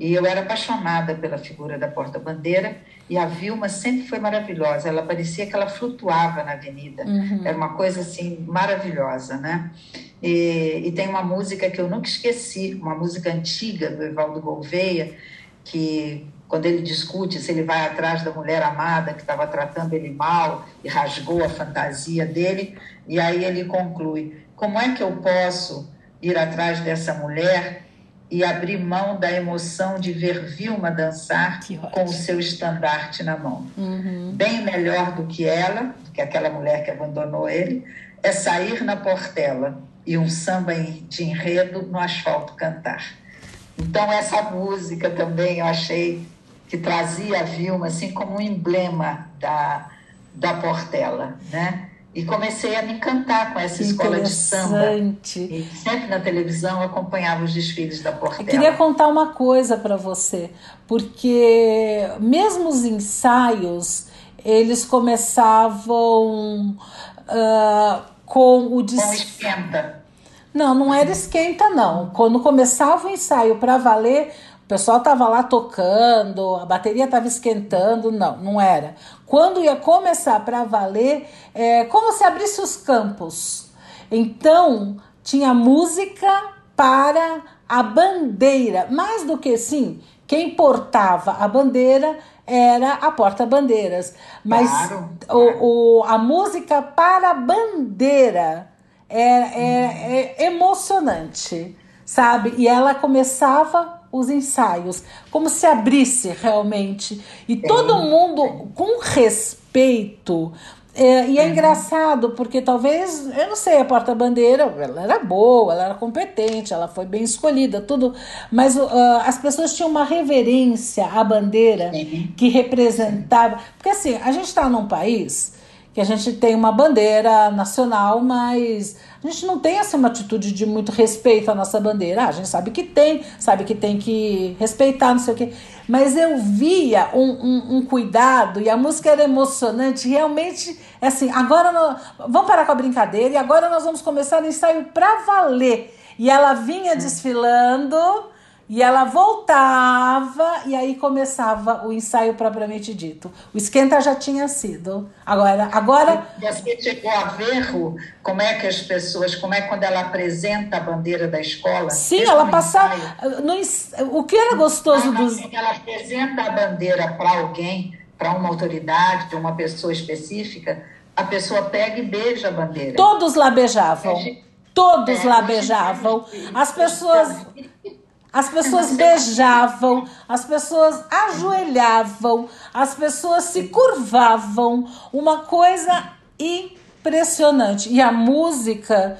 E eu era apaixonada pela figura da porta-bandeira e a Vilma sempre foi maravilhosa. Ela parecia que ela flutuava na avenida. Era uma coisa assim maravilhosa, né? E, e tem uma música que eu nunca esqueci, uma música antiga do Evaldo Gouveia, que quando ele discute se ele vai atrás da mulher amada que estava tratando ele mal e rasgou a fantasia dele, e aí ele conclui: como é que eu posso ir atrás dessa mulher e abrir mão da emoção de ver Vilma dançar com o seu estandarte na mão. Uhum. Bem melhor do que ela, que aquela mulher que abandonou ele, é sair na portela e um samba de enredo no asfalto cantar. Então essa música também eu achei que trazia a Vilma assim como um emblema da, da Portela, né? E comecei a me encantar com essa Que escola de samba. E sempre na televisão acompanhava os desfiles da Portela. Eu queria contar uma coisa para você, porque mesmo os ensaios, eles começavam ah, com o Com des... esquenta. Não, não era esquenta, não. Quando começava o ensaio para valer, o pessoal tava lá tocando, a bateria tava esquentando, não, não era. Quando ia começar para valer, é como se abrisse os campos. Então, tinha música para a bandeira. Mais do que sim, quem portava a bandeira era a porta-bandeiras. Mas Claro, o, o- a música para a bandeira é, é- é emocionante, sabe? E ela começava os ensaios, como se abrisse realmente. E todo mundo com respeito. É, e é engraçado, porque talvez, eu não sei, a porta-bandeira, ela era boa, ela era competente, ela foi bem escolhida, tudo, mas ah, as pessoas tinham uma reverência à bandeira que representava. Porque assim, a gente está num país que a gente tem uma bandeira nacional, mas a gente não tem assim, uma atitude de muito respeito à nossa bandeira. Ah, a gente sabe que tem, sabe que tem que respeitar, não sei o quê. Mas eu via um, um, um cuidado e a música era emocionante. Realmente, é assim, agora nós, vamos parar com a brincadeira e agora nós vamos começar o ensaio para valer. E ela vinha desfilando. E ela voltava e aí começava o ensaio propriamente dito. O esquenta já tinha sido. Agora, agora Você chegou a ver como é que as pessoas, como é quando ela apresenta a bandeira da escola? sim, ela passava. o que era gostoso Ela, dos. ela apresenta a bandeira para alguém, para uma autoridade, para uma pessoa específica, a pessoa pega e beija a bandeira. Todos lá beijavam. Todos É, lá beijavam. As pessoas. As pessoas beijavam, as pessoas ajoelhavam, as pessoas se curvavam, uma coisa impressionante. E a música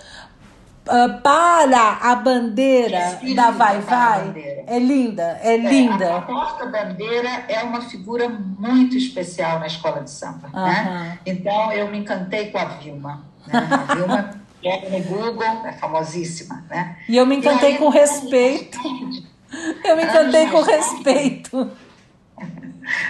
ah, para a bandeira da Vai a Vai é linda, é É, linda. A porta-bandeira é uma figura muito especial na escola de samba. Aham. Né? Então, eu me encantei com a Vilma. Né? A Vilma, no Google, é famosíssima. Né? E eu me encantei aí, com respeito. Eu me encantei com tarde. respeito.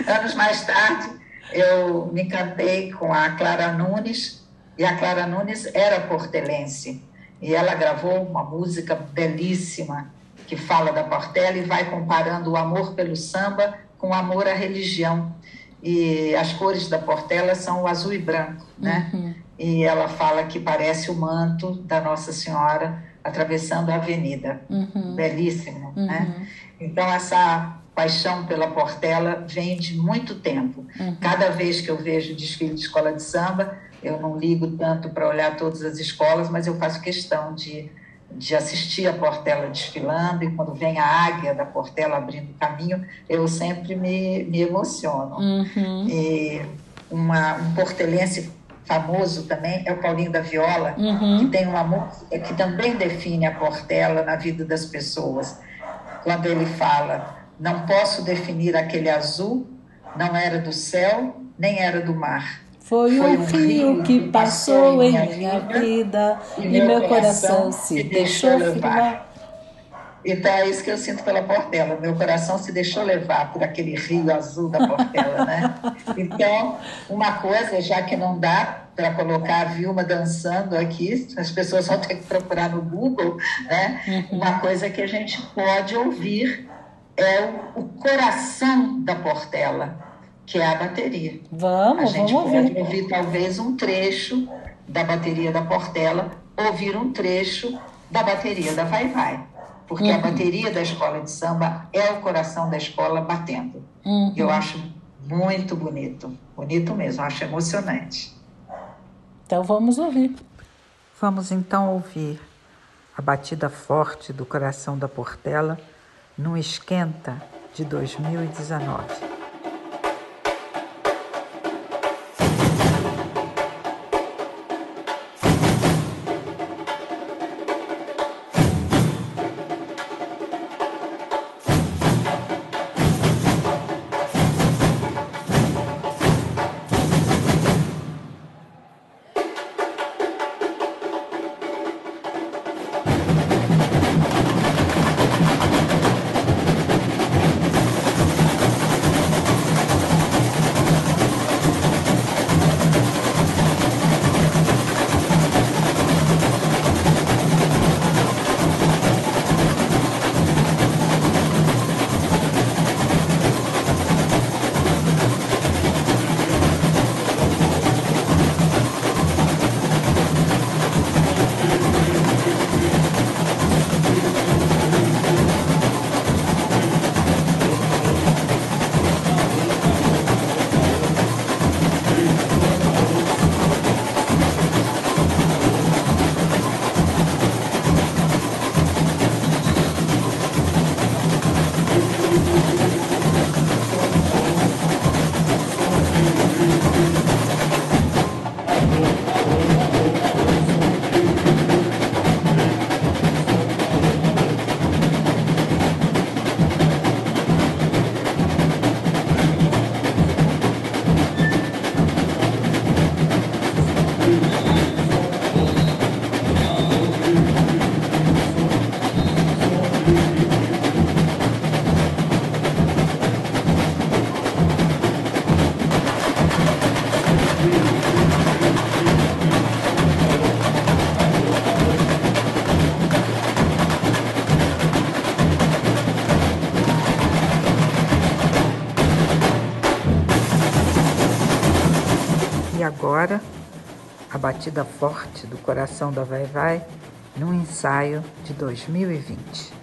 Anos mais tarde, eu me encantei com a Clara Nunes, e a Clara Nunes era portelense. E ela gravou uma música belíssima que fala da Portela e vai comparando o amor pelo samba com o amor à religião. E as cores da Portela são o azul e branco, né? E ela fala que parece o manto da Nossa Senhora atravessando a avenida. Belíssimo, né? Então, essa paixão pela Portela vem de muito tempo. Cada vez que eu vejo desfile de escola de samba, eu não ligo tanto para olhar todas as escolas, mas eu faço questão de, de assistir a Portela desfilando e quando vem a águia da Portela abrindo caminho, eu sempre me, me emociono. Uhum. E uma, um portelense famoso também é o Paulinho da Viola, Uhum. que tem uma música que também define a Portela na vida das pessoas. Quando ele fala, não posso definir aquele azul, não era do céu, nem era do mar. Foi, Foi um rio que passou em minha minha vida e meu coração se deixou levar. Então é isso que eu sinto pela Portela. Meu coração se deixou levar por aquele rio azul da Portela, né? Então, uma coisa, já que não dá para colocar a Vilma dançando aqui, as pessoas vão ter que procurar no Google, né? Uma coisa que a gente pode ouvir é o, o coração da Portela, que é a bateria. A Vamos, gente vamos pode ouvir. ouvir talvez um trecho da bateria da Portela, ouvir um trecho da bateria da Vai Vai. Porque a bateria da escola de samba é o coração da escola batendo. Uhum. Eu acho muito bonito. Bonito mesmo, acho emocionante. Então vamos ouvir. Vamos então ouvir a batida forte do coração da Portela num esquenta de 2019. Agora a batida forte do coração da Vai Vai num ensaio de 2020.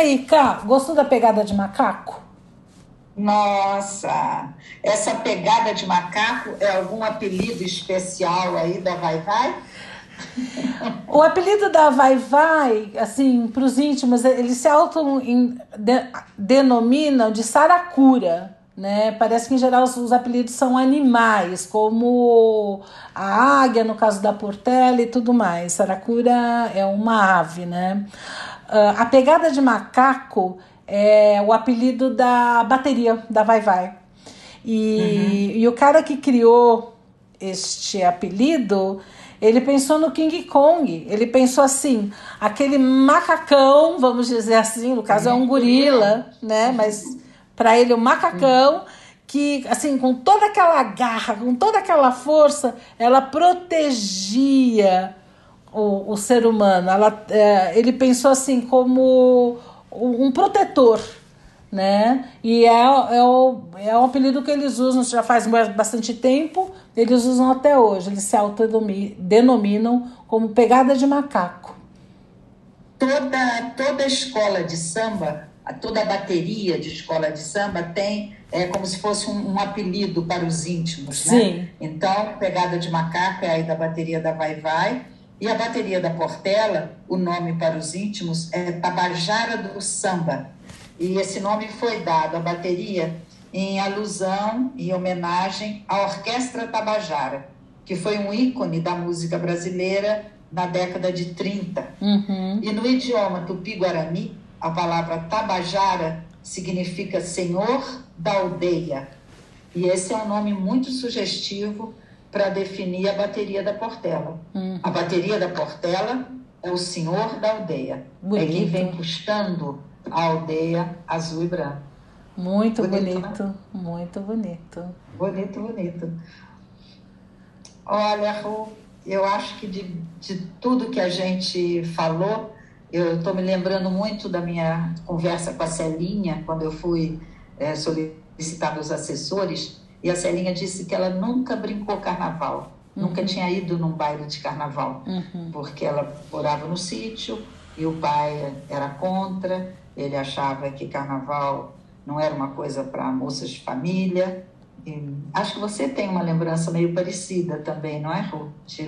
Aí, Cá, gostou da pegada de macaco? Nossa, essa pegada de macaco é algum apelido especial aí da Vai Vai? [LAUGHS] O apelido da Vai Vai, assim, para os íntimos, eles se auto-denominam de Saracura. Né? Parece que em geral os, os, apelidos são animais, como a águia, no caso da portela e tudo mais. Saracura é uma ave, né? Uh, a pegada de macaco é o apelido da bateria da Vai Vai. E, uhum. e o cara que criou este apelido, ele pensou no King Kong. Ele pensou assim, aquele macacão, vamos dizer assim, no caso é um gorila, né? Mas para ele o um macacão que assim com toda aquela garra, com toda aquela força, ela protegia o, o ser humano. Ela, é, ele pensou assim como um protetor, né? E é, é, o, é um apelido que eles usam já faz bastante tempo, eles usam até hoje. Eles se autodenominam como pegada de macaco. Toda, toda escola de samba toda bateria de escola de samba tem é como se fosse um, um apelido para os íntimos, né? Sim. Então, pegada de macaco é aí da bateria da Vai Vai. E a bateria da Portela, o nome para os íntimos é Tabajara do Samba. E esse nome foi dado à bateria em alusão e homenagem à Orquestra Tabajara, que foi um ícone da música brasileira na década de 30. Uhum. E no idioma tupi-guarani, a palavra Tabajara significa Senhor da Aldeia. E esse é um nome muito sugestivo para definir a bateria da Portela. Uhum. A bateria da Portela é o Senhor da Aldeia. Bonito. É que vem puxando a aldeia azul e branco. Muito Bonito, bonito, muito bonito. Bonito, bonito. Olha, Ru, eu acho que de, de tudo que a gente falou, eu estou me lembrando muito da minha conversa com a Celinha, quando eu fui eh, solicitar meus assessores, e a Celinha disse que ela nunca brincou carnaval, nunca tinha ido num baile de carnaval, Uhum. porque ela morava no sítio e o pai era contra, ele achava que carnaval não era uma coisa para moças de família. E acho que você tem uma lembrança meio parecida também, não é, Ru? De,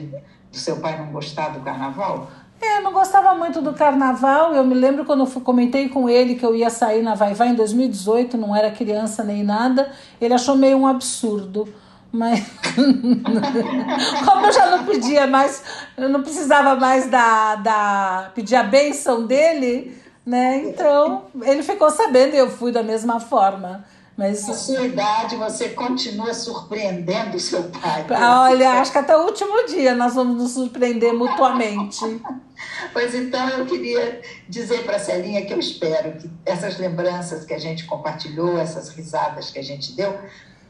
do seu pai não gostar do carnaval? É, eu não gostava muito do carnaval. Eu me lembro quando eu fui- comentei com ele que eu ia sair na Vai Vai em 2018, não era criança nem nada. Ele achou meio um absurdo. Mas [LAUGHS] como eu já não pedia mais, eu não precisava mais da, da pedir a benção dele, né? Então ele ficou sabendo e eu fui da mesma forma. Mas Na sua idade, você continua surpreendendo o seu pai. olha, acho que até o último dia nós vamos nos surpreender mutuamente. Pois então, eu queria dizer para a Celinha que eu espero que essas lembranças que a gente compartilhou, essas risadas que a gente deu,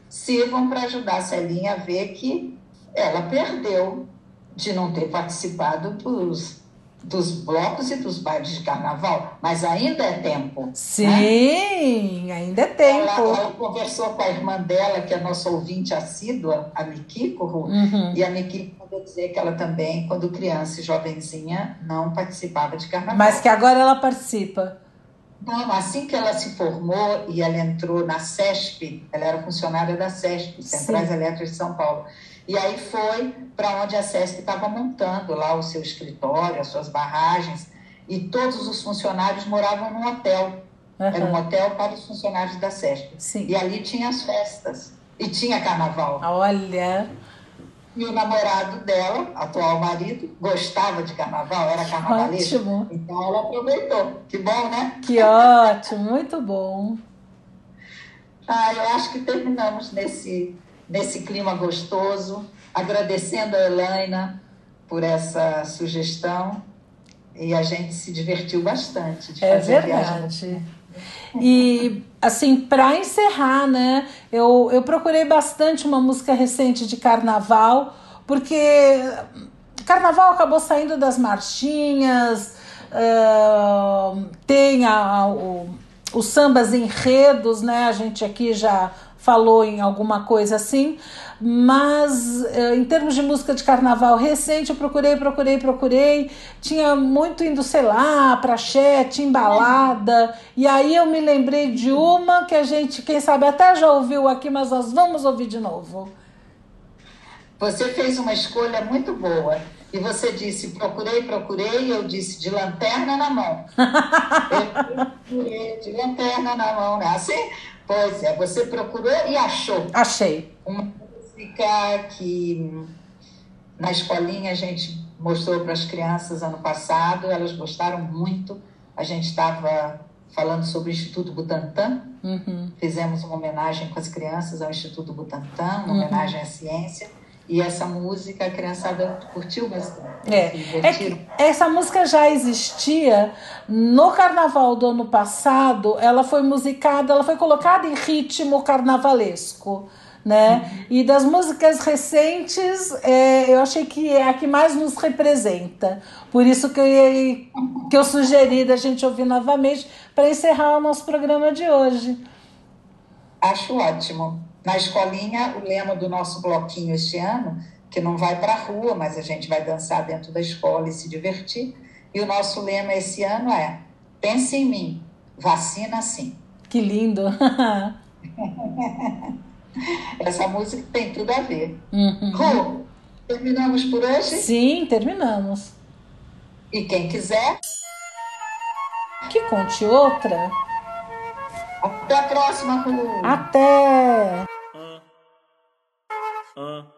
sirvam para ajudar a Celinha a ver que ela perdeu de não ter participado dos, dos blocos e dos bailes de carnaval, mas ainda é tempo. né? Sim, ainda é tempo. Ela, ela conversou com a irmã dela, que é nossa ouvinte assídua, a Mikiko, Uhum. e a Mikiko mandou dizer que ela também, quando criança e jovenzinha, não participava de carnaval. Mas que agora ela participa. Não, assim que ela se formou e ela entrou na CESP, ela era funcionária da CESP, Centrais Elétricas de São Paulo. E aí foi para onde a CESP estava montando lá o seu escritório, as suas barragens, e todos os funcionários moravam num hotel. Era um Uhum. hotel para os funcionários da CESP. Sim. E ali tinha as festas. E tinha carnaval. Olha, E o namorado dela, atual marido, gostava de carnaval, era carnavalesco. ótimo. Então ela aproveitou. Que bom, né? Que ótimo, muito bom. Ah, eu acho que terminamos nesse, nesse clima gostoso, agradecendo a Elaina por essa sugestão. E a gente se divertiu bastante de É fazer a viagem. verdade. E assim, para encerrar, né? Eu, eu procurei bastante uma música recente de carnaval, porque carnaval acabou saindo das marchinhas, ah, tem a, a- o, os sambas enredos, né? A gente aqui já falou em alguma coisa assim, mas eh, em termos de música de carnaval recente, eu procurei, procurei, procurei, tinha muito indo, sei lá, pra axé, embalada, e aí eu me lembrei de uma que a gente, quem sabe, até já ouviu aqui, mas nós vamos ouvir de novo. Você fez uma escolha muito boa. E você disse, procurei, procurei, e eu disse, de lanterna na mão. [LAUGHS] eu procurei de lanterna na mão, né? Assim? Pois é, você procurou e achou. Achei. uma música que na escolinha a gente mostrou para as crianças ano passado, elas gostaram muito. A gente estava falando sobre o Instituto Butantan, Uhum. fizemos uma homenagem com as crianças ao Instituto Butantan, uma Uhum. homenagem à ciência. E essa música a criançada curtiu bastante. É, é essa música já existia no carnaval do ano passado. Ela foi musicada, ela foi colocada em ritmo carnavalesco, né? E das músicas recentes, é, eu achei que é a que mais nos representa. Por isso que eu, que eu sugeri da gente ouvir novamente para encerrar o nosso programa de hoje. Acho ótimo. Na escolinha, o lema do nosso bloquinho este ano, que não vai para a rua, mas a gente vai dançar dentro da escola e se divertir. E o nosso lema esse ano é: pense em mim, vacina sim. Que lindo! [LAUGHS] Essa música tem tudo a ver. Uhum. Rô, terminamos por hoje? Sim, terminamos. E quem quiser. Que conte outra. Até a próxima, Ru. Até! Uh.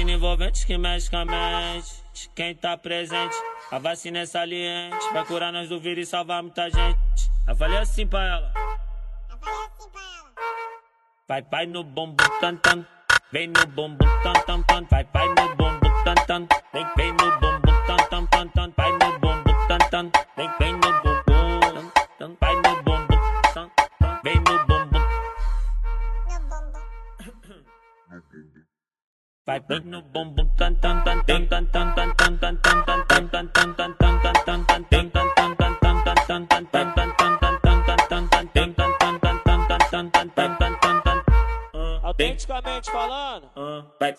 Vacina envolvente que mexe com a mente. Quem tá presente, a vacina é saliente. Vai curar nós do vírus e salvar muita gente. Eu falei assim pra ela. Eu falei assim pra ela. Vai, vai no bombo, tan, tan. Vem no bumbum, tan, tan, tan, vai, vai no bumbum, tan, tan. Vem, vem no bumbum, tan, tan, tan, tan, vai no bumbum, tan, tan. Vem, vem no bumbum, tan, tan, vai no bumbum, tan, tan. Vem [COUGHS] no bumbum. No bumbum. Vai, vem no bumbum, tan, tan, tan, tan, tan, tan, tan.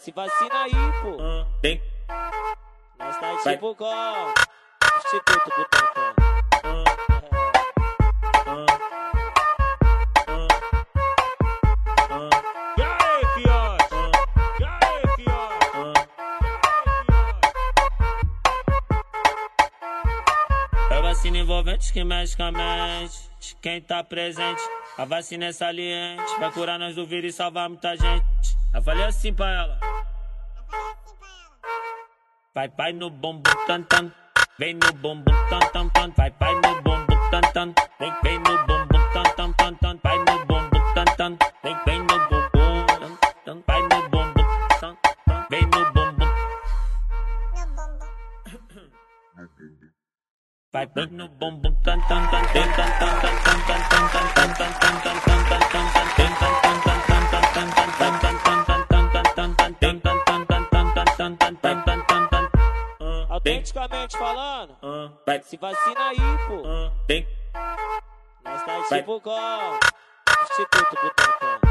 Se vacina aí, pô. ah, vem, Nós tá Vai. tipo com Instituto Butantan. ah, ah, ah, ah, E aí, fiote? E aí, fiote? ah. É vacina envolvente que mexe com a mente de quem tá presente. A vacina é saliente, vai curar nós do vírus e salvar muita gente. Eu falei assim pra ela. Vai, vai no bumbum tan tan, vem no bumbum tan tan tan, vai, vai no bumbum tan tan, vem, vem no bumbum tan tan tan tan, vai no bumbum tan tan, vem, vem no bumbum tan tan, vai no bumbum tan tan, vem no bumbum. Vai no bumbum tan tan tan tan tan tan tan tan tan tan tan tan tan tan tan tan tan tan Autenticamente falando, Vai, se vacina aí, pô. vem, Nós tá Vai. tipo com Instituto Butantan.